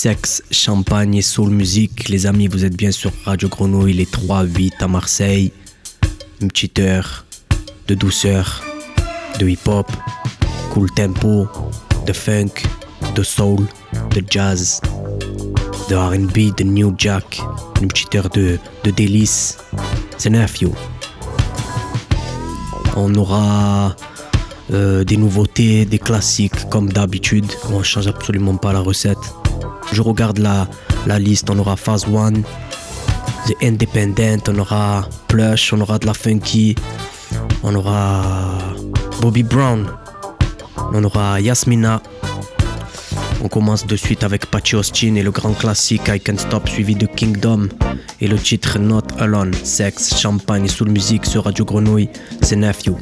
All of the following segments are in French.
sexe, champagne et soul musique. Les amis, vous êtes bien sur Radio Grenouille, les 3-8 à Marseille. Une petite heure de douceur, de hip-hop, cool tempo, de funk, de soul, de jazz, de RB, de New Jack. Une petite heure de, de délices. C'est neuf, yo. On aura euh, des nouveautés, des classiques comme d'habitude. On change absolument pas la recette. Je regarde la, liste, on aura Phase 1, The Independent, on aura Plush, on aura de la Funky, on aura Bobby Brown, on aura Yasmina. On commence de suite avec Patchy Austin et le grand classique I Can't Stop suivi de Kingdom et le titre Not Alone, sexe, champagne et soul musique sur Radio Grenouille, c'est Nephew.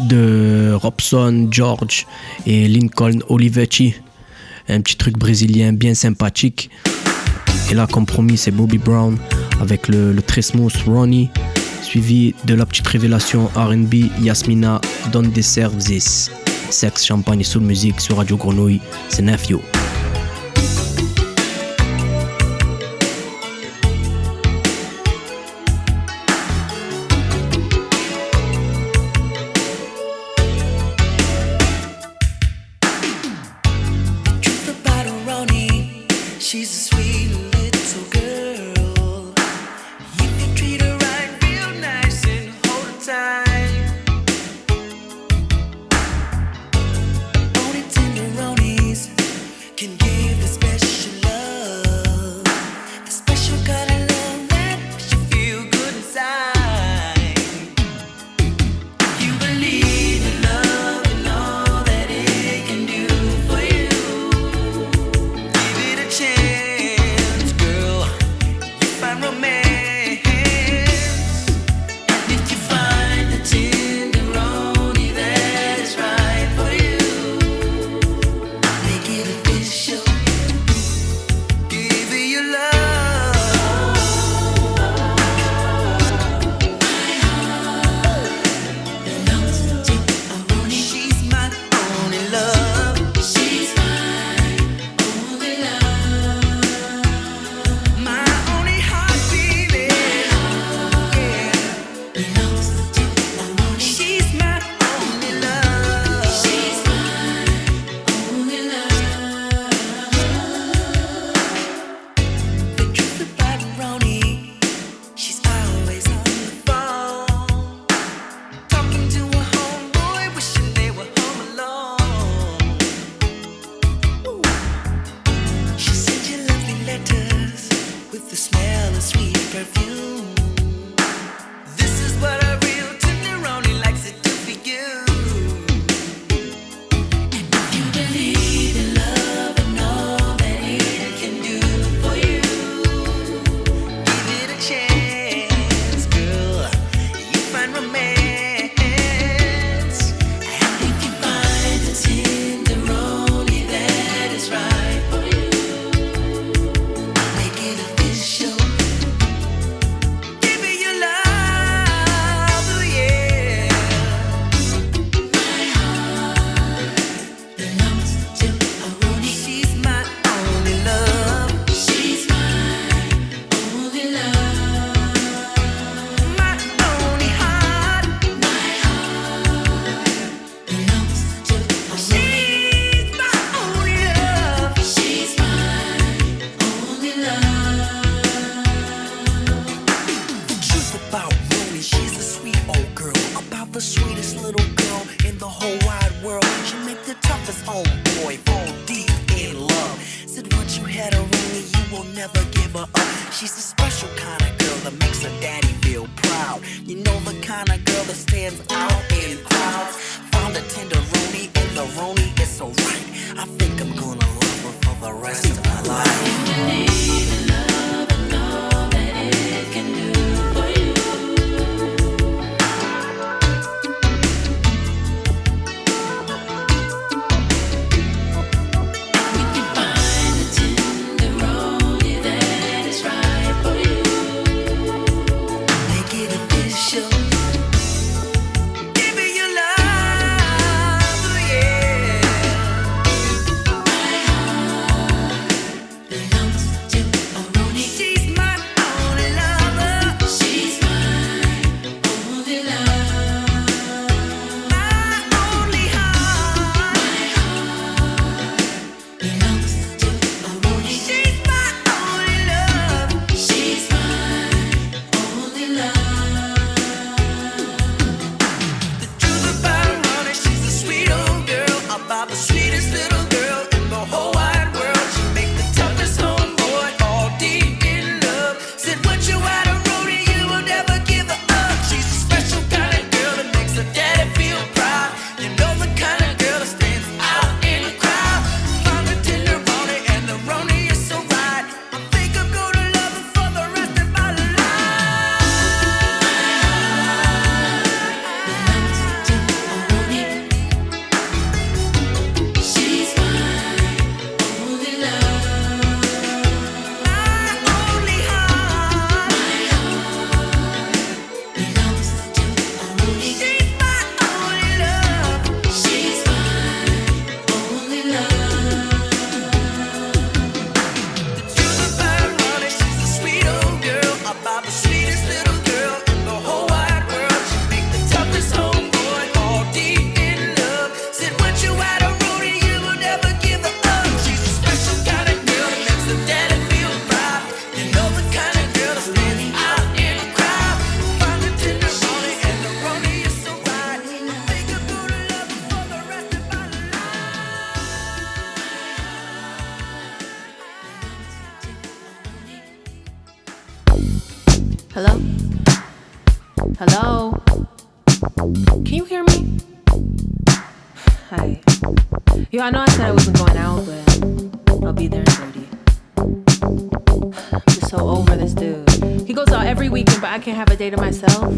De Robson, George et Lincoln Olivetti. Un petit truc brésilien bien sympathique. Et là, comme promis, c'est Bobby Brown avec le, très smooth Ronnie, suivi de la petite révélation RB Yasmina Don This. Sex, champagne et soul musique sur Radio Grenouille, c'est Nephew. can have a day to myself.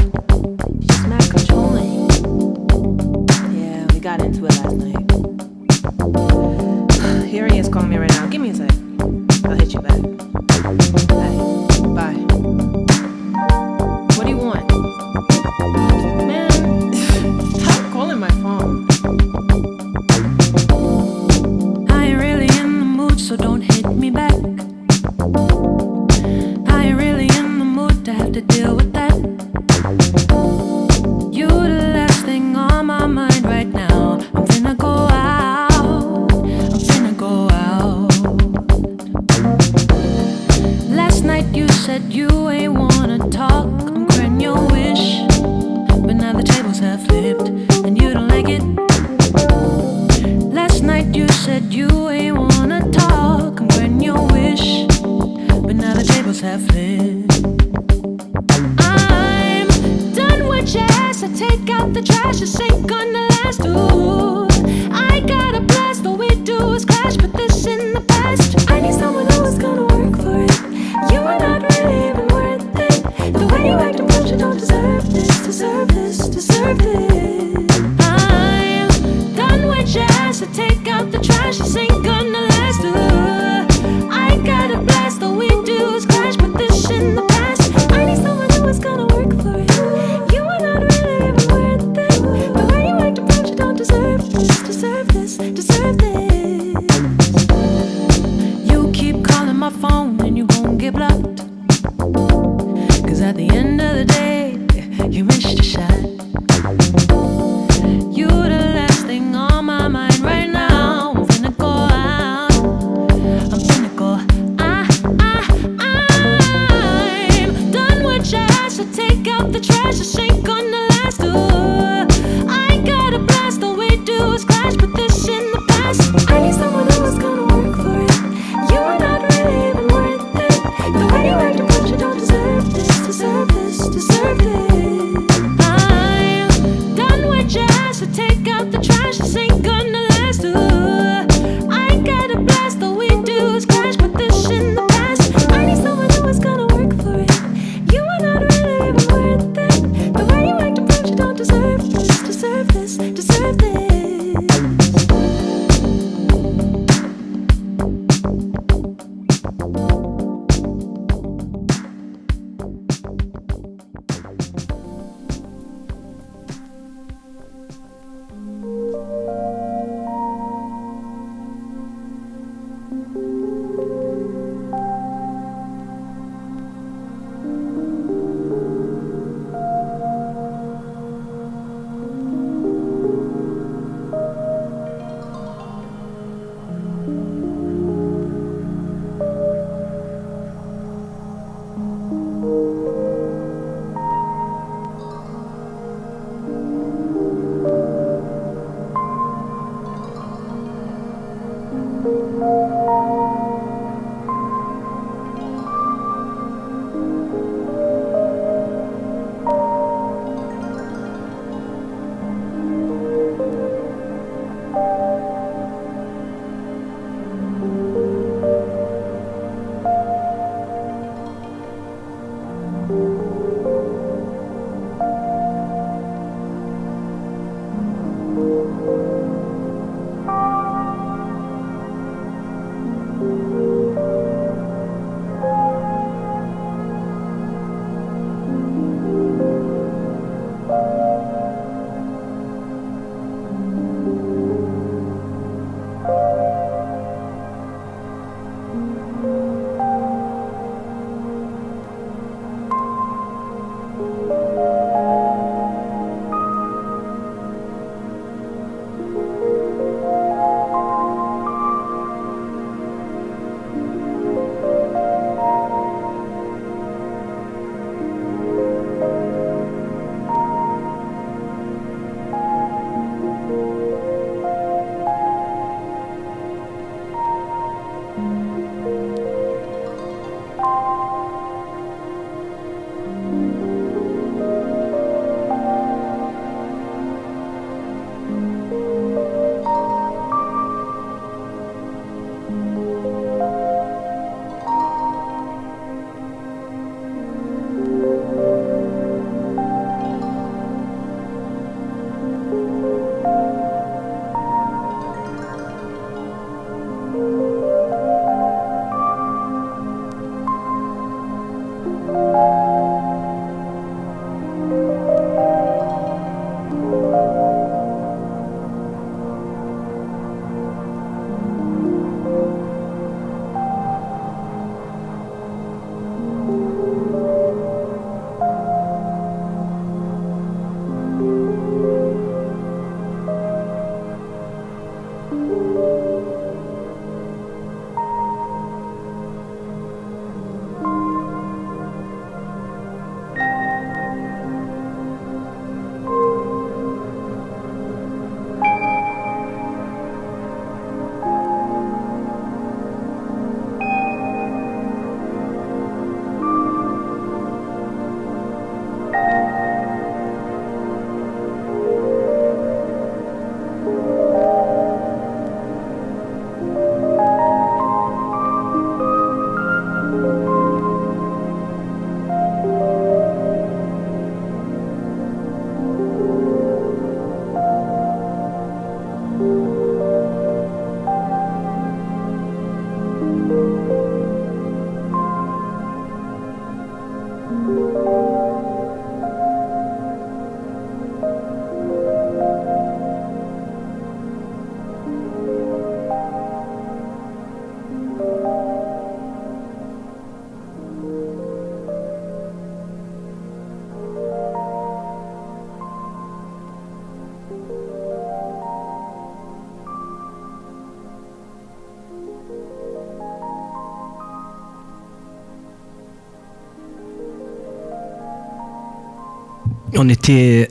On était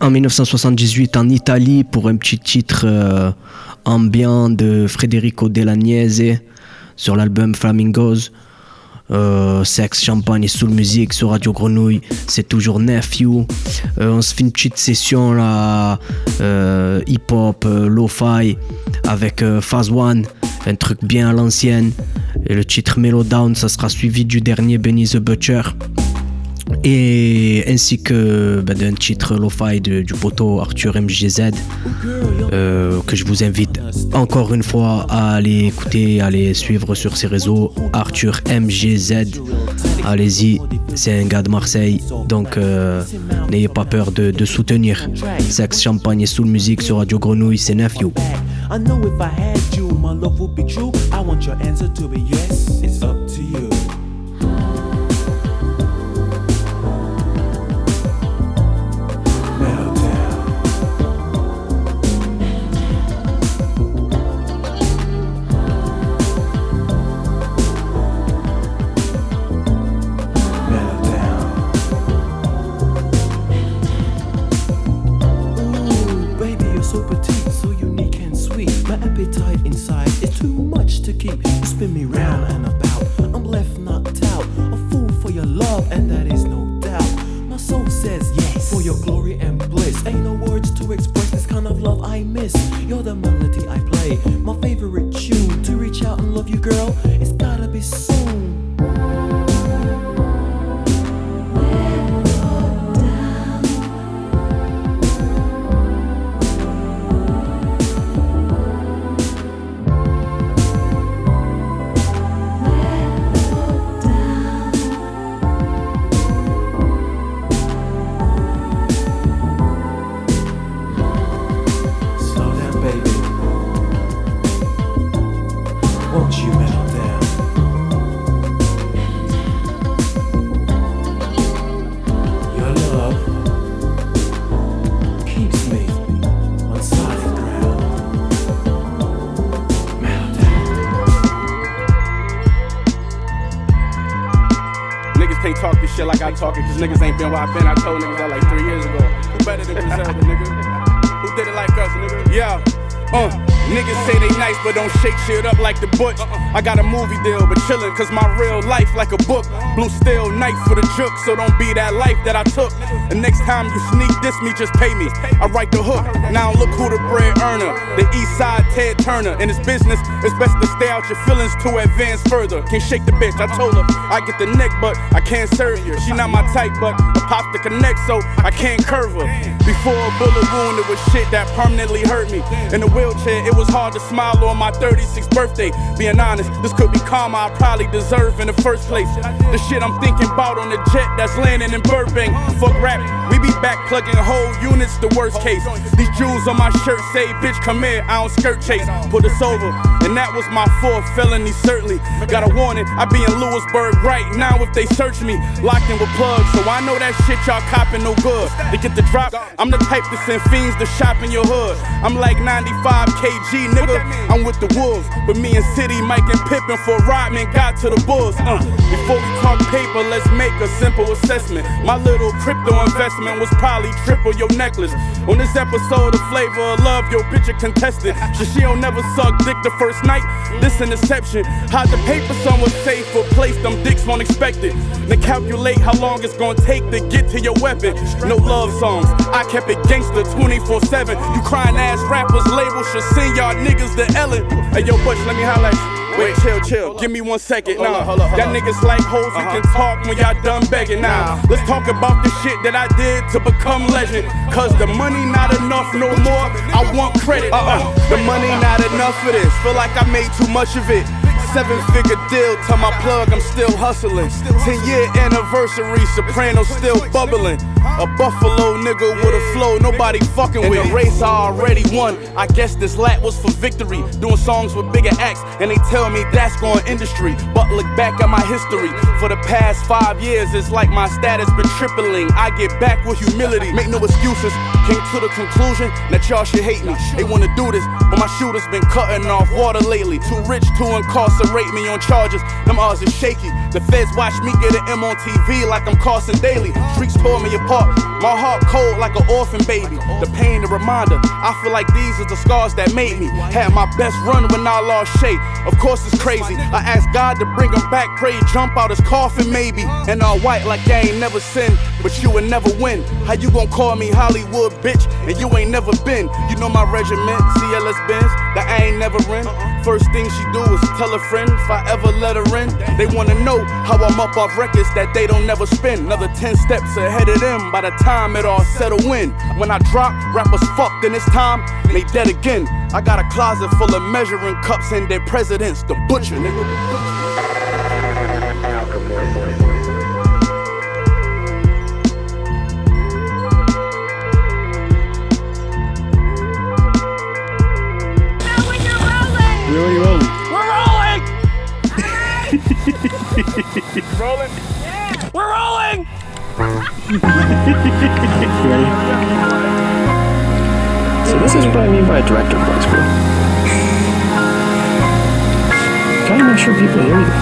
en 1978 en Italie pour un petit titre euh, ambiant de Federico Delagnese sur l'album Flamingos. Euh, sexe, champagne et soul music sur Radio Grenouille, c'est toujours Nephew. Euh, on se fait une petite session là, hip-hop, lo-fi avec Phase One, un truc bien à l'ancienne. Et le titre Mellow Down, ça sera suivi du dernier Benny the Butcher et ainsi que ben, d'un titre lo-fi du poteau Arthur MGZ euh, que je vous invite encore une fois à aller écouter, à aller suivre sur ses réseaux Arthur MGZ. Allez-y, c'est un gars de Marseille, donc euh, n'ayez pas peur de, soutenir. Sex, champagne et soul musique sur Radio Grenouille, c'est Nephew. Talking, cause niggas ain't been where I been. I told niggas that like three years ago. Who better than Griselda, nigga? Who did it like us, nigga? Yeah. Uh. Niggas say they nice, but don't shake shit up like the Butch. I got a movie deal, but chillin', cause my real life like a book. Blue steel knife for the jook, so don't be that life that I took. The next time you sneak this me, just pay me. I write the hook. Now look who the bread earner. The east side Ted Turner. In his business, it's best to stay out your feelings to advance further. Can't shake the bitch, I told her I get the neck, but I can't serve you. She not my type, but pop to connect, so I can't curve her. Before a bullet wound, it was shit that permanently hurt me. In a wheelchair, it was hard to smile on my 36th birthday. Being honest, this could be karma I probably deserve in the first place. The shit I'm thinking about on the jet that's landing in Burbank. Fuck rap, we be back plugging whole units, the worst case. These jewels on my shirt say, bitch, come here, I don't skirt chase. Put us over, and that was my fourth felony, certainly. Got a warning, I be in Lewisburg right now if they search me. Locked in with plugs, so I know that shit y'all copping no good. They get the drop, I'm the type to send fiends to shop in your hood. I'm like 95 kg, nigga. I'm with the wolves, but me and City, Mike and Pippin for Rodman got to the Bulls. Uh, before we talk paper, let's make a simple assessment. My little crypto investment was probably triple your necklace. On this episode of Flavor of Love, your bitch a contestant. So she don't never suck dick the first night. This an exception. Hide the paper somewhere safe or place them dicks won't expect it. Then calculate how long it's gonna take to get to your weapon. No love songs. I kept it gangster 24-7. You crying ass rappers label should send y'all niggas the Ellen. Hey, yo, Butch, let me highlight. Wait, chill, chill. Give me one second. Nah, y'all niggas like hoes uh-huh. can talk when y'all done begging. Now, nah. let's talk about the shit that I did to become legend. Cause the money not enough no more. I want credit. Uh-uh. The money not enough for this. Feel like I made too much of it. Seven figure deal, tell my plug I'm still hustling. Ten year anniversary, Soprano still bubbling. A Buffalo nigga with a flow nobody fucking with. In the race I already won. I guess this lap was for victory. Doing songs with bigger acts, and they tell me that's going industry. But look back at my history. For the past five years, it's like my status been tripling. I get back with humility, make no excuses. Came to the conclusion that y'all should hate me. They wanna do this, but my shooter's been cutting off water lately. Too rich to incarcerate me on charges. Them odds is shaky. The feds watch me get an M on TV like I'm Carson Daly. Streets tore me apart. My heart cold like an orphan baby. The pain, the reminder. I feel like these are the scars that made me. Had my best run when I lost shape. Of course it's crazy. I asked God to bring him back. Pray jump out his coffin maybe. And all white like I ain't never sinned, but you would never win. How you gon' call me Hollywood bitch and you ain't never been? You know my regiment, CLS Benz, that I ain't never in. Uh-uh. First thing she do is tell a friend if I ever let her in. They wanna know how I'm up off records that they don't never spin. Another 10 steps ahead of them by the time it all settle in. When I drop, rappers fucked and it's time, they dead again. I got a closet full of measuring cups and their presidents, the butcher, nigga. rolling? Yeah. We're rolling! Ready? So this is what I mean by a director flex, bro. Gotta make sure people hear you.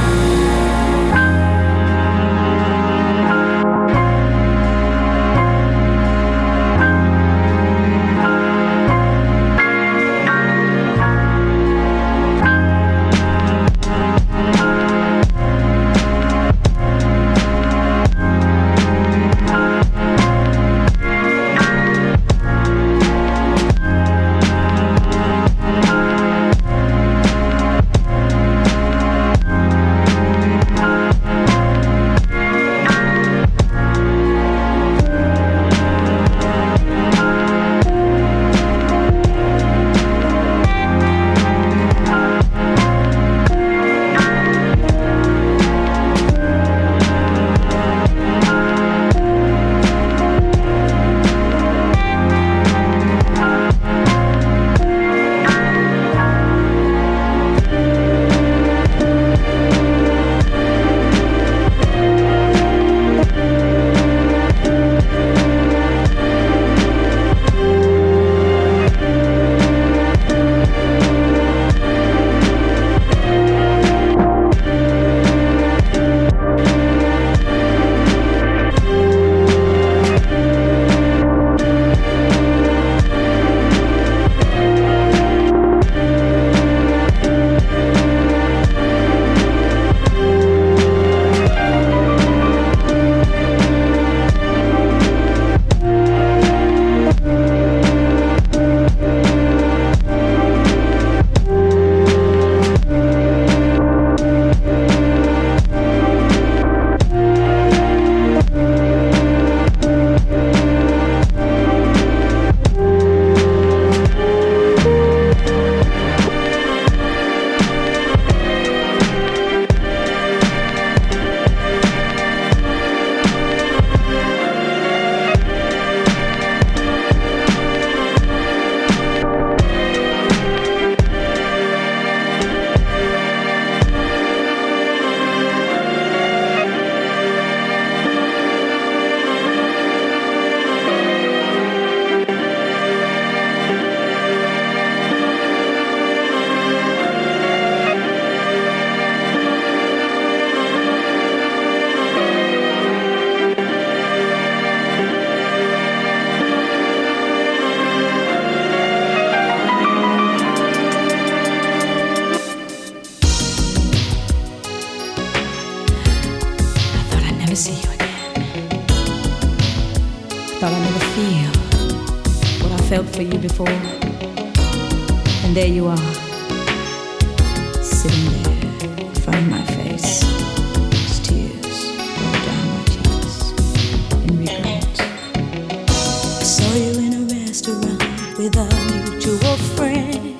With a mutual friend?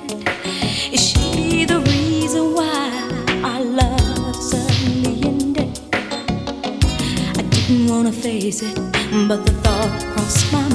Is she the reason why our love suddenly ended? I didn't wanna face it, but the thought crossed my mind.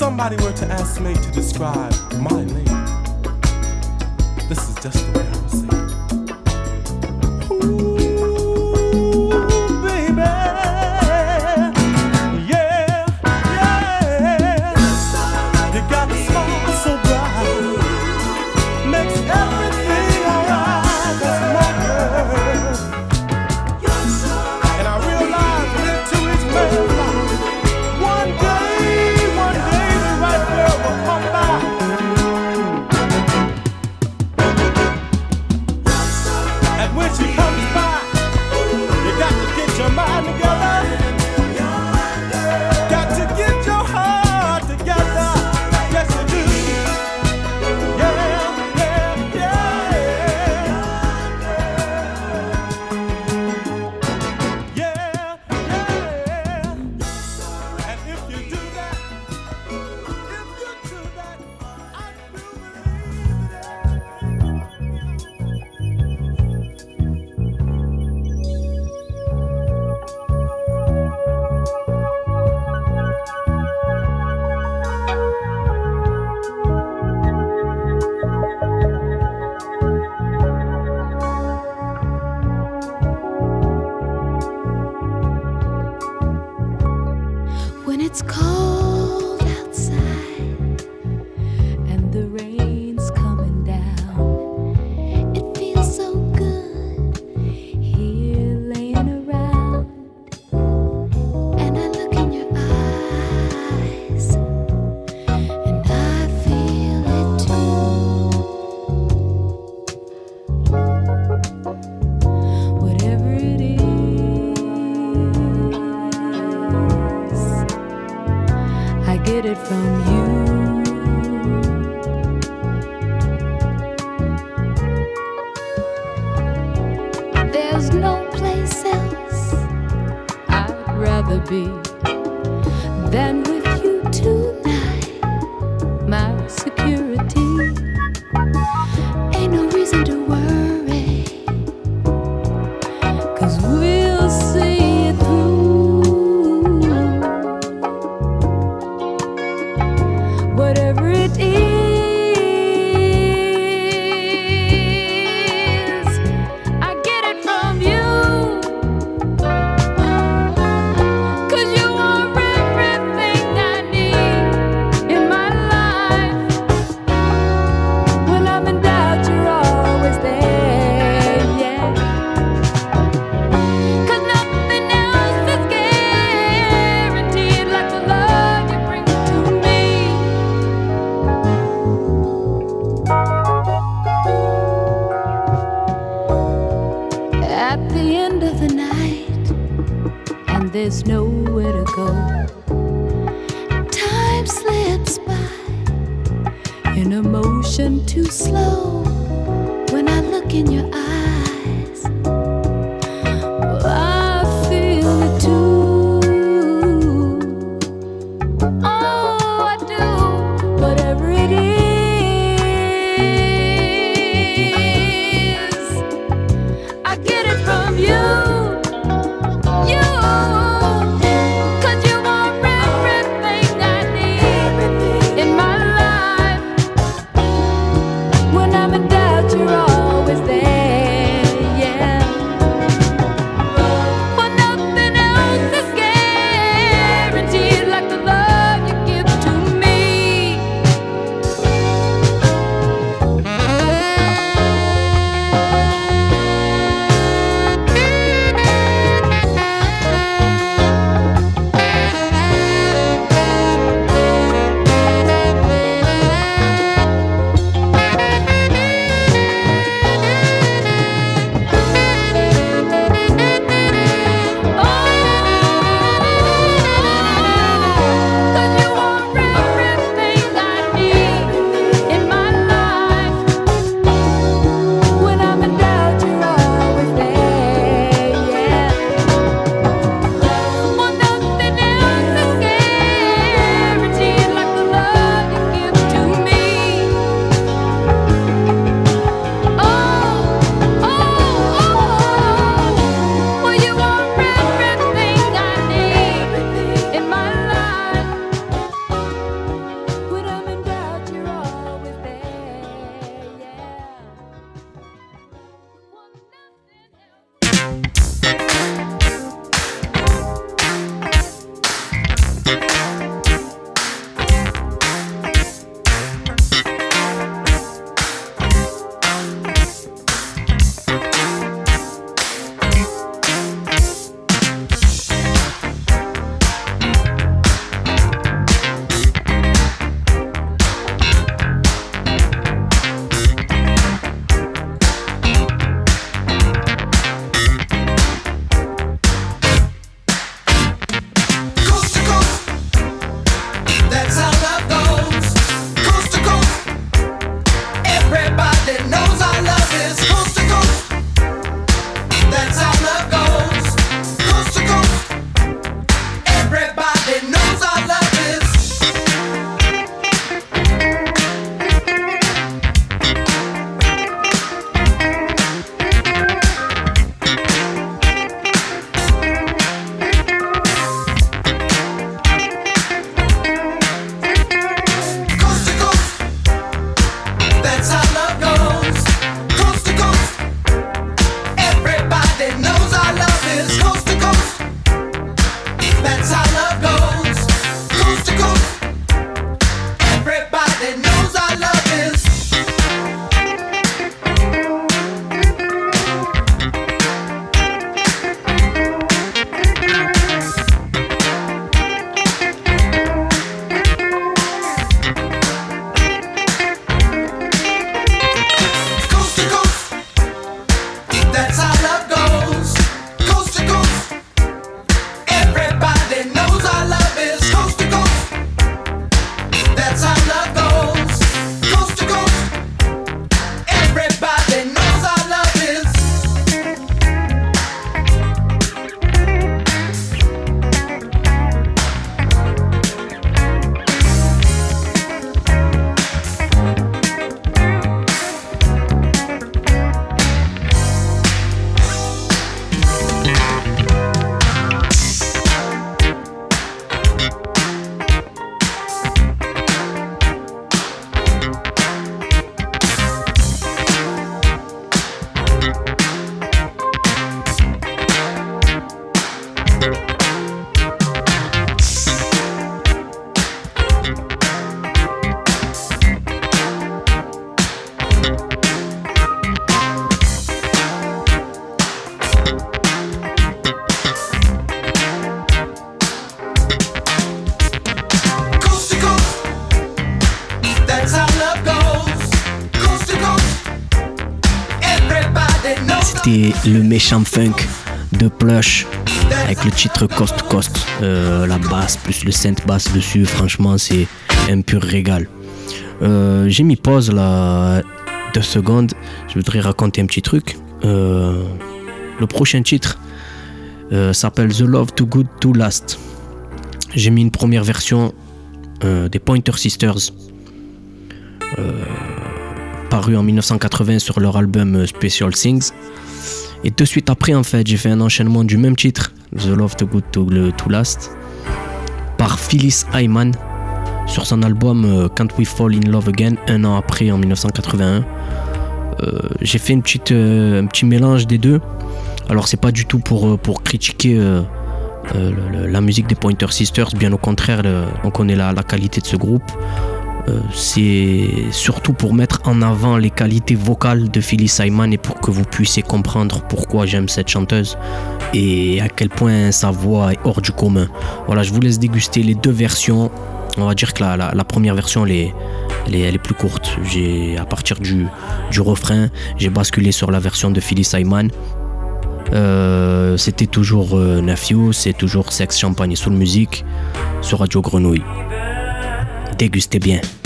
somebody were to ask me to describe my name, this is just the Funk de Plush avec le titre Coast to Coast. Euh, la basse plus le synth basse dessus, franchement, c'est un pur régal. Euh, J'ai mis pause là deux secondes. Je voudrais raconter un petit truc. Euh, le prochain titre s'appelle The Love Too Good to Last. J'ai mis une première version des Pointer Sisters paru en 1980 sur leur album Special Things. Et de suite après, en fait, j'ai fait un enchaînement du même titre, The Love Too Good to, to Last, par Phyllis Hyman sur son album euh, Can't We Fall in Love Again, un an après, en 1981. Euh, j'ai fait une petite, euh, un petit mélange des deux. Alors, c'est pas du tout pour, pour critiquer la musique des Pointer Sisters, bien au contraire, on connaît la, la qualité de ce groupe. Euh, c'est surtout pour mettre en avant les qualités vocales de Phyllis Hyman et pour que vous puissiez comprendre pourquoi j'aime cette chanteuse et à quel point sa voix est hors du commun. Voilà, je vous laisse déguster les deux versions. On va dire que la, première version, est, plus courte. J'ai, à partir du, refrain, j'ai basculé sur la version de Phyllis Hyman. Euh, c'était toujours euh, Nephew, c'est toujours Sex Champagne et Soul Music sur Radio Grenouille. Dégustez bien.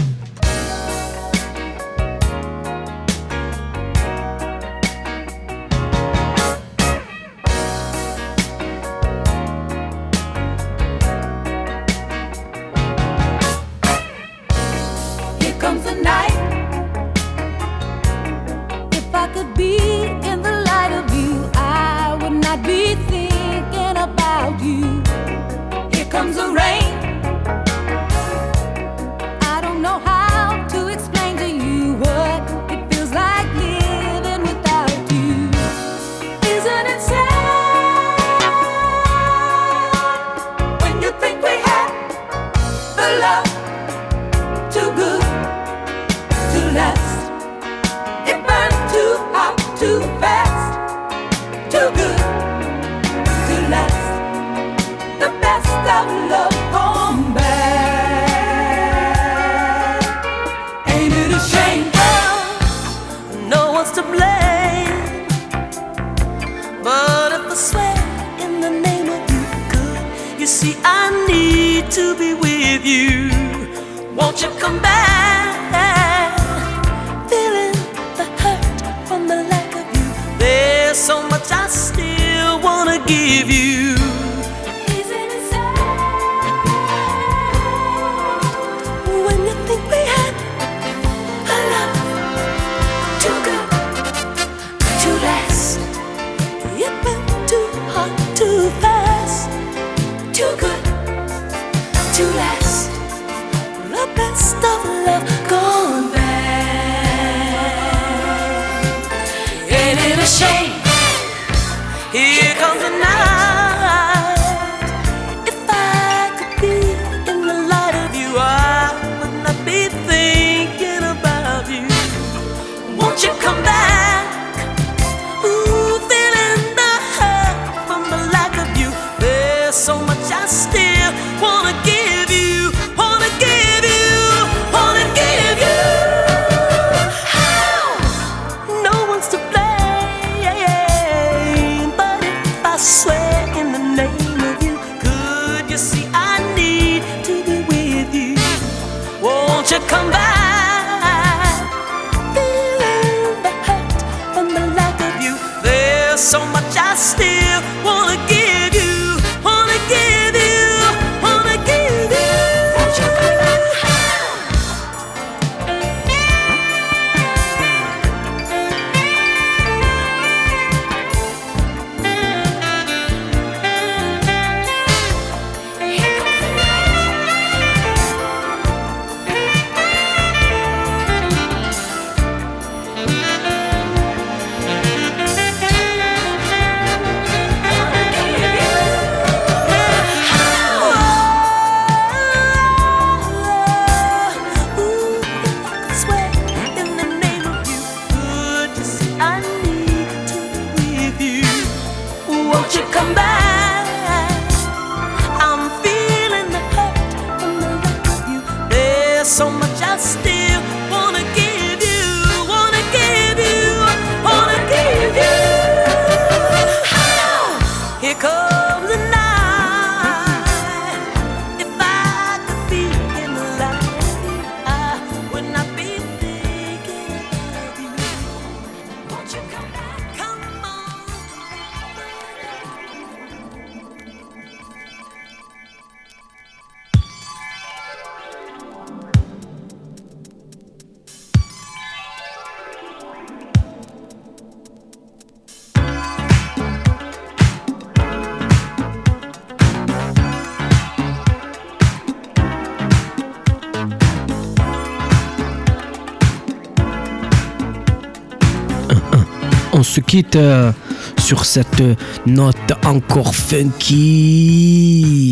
Euh, sur cette note encore funky.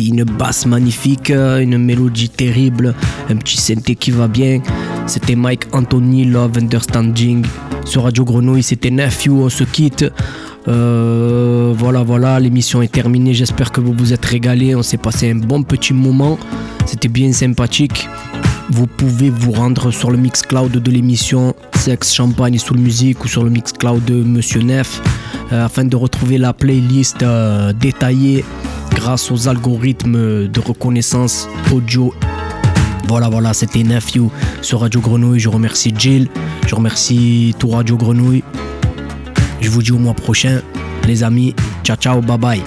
Une basse magnifique, euh, une mélodie terrible, un petit synthé qui va bien. C'était Mike Anthony Love Understanding. Sur Radio Grenouille, c'était Nephew, on se quitte. Euh, voilà, voilà, l'émission est terminée. J'espère que vous vous êtes régalés. On s'est passé un bon petit moment. C'était bien sympathique. Vous pouvez vous rendre sur le Mixcloud de l'émission Sex Champagne sous musique ou sur le Mixcloud de Monsieur Neff euh, afin de retrouver la playlist euh, détaillée grâce aux algorithmes de reconnaissance audio. Voilà, voilà, c'était Nephew sur Radio Grenouille. Je remercie Jill, je remercie tout Radio Grenouille. Je vous dis au mois prochain, les amis. Ciao, ciao, bye bye.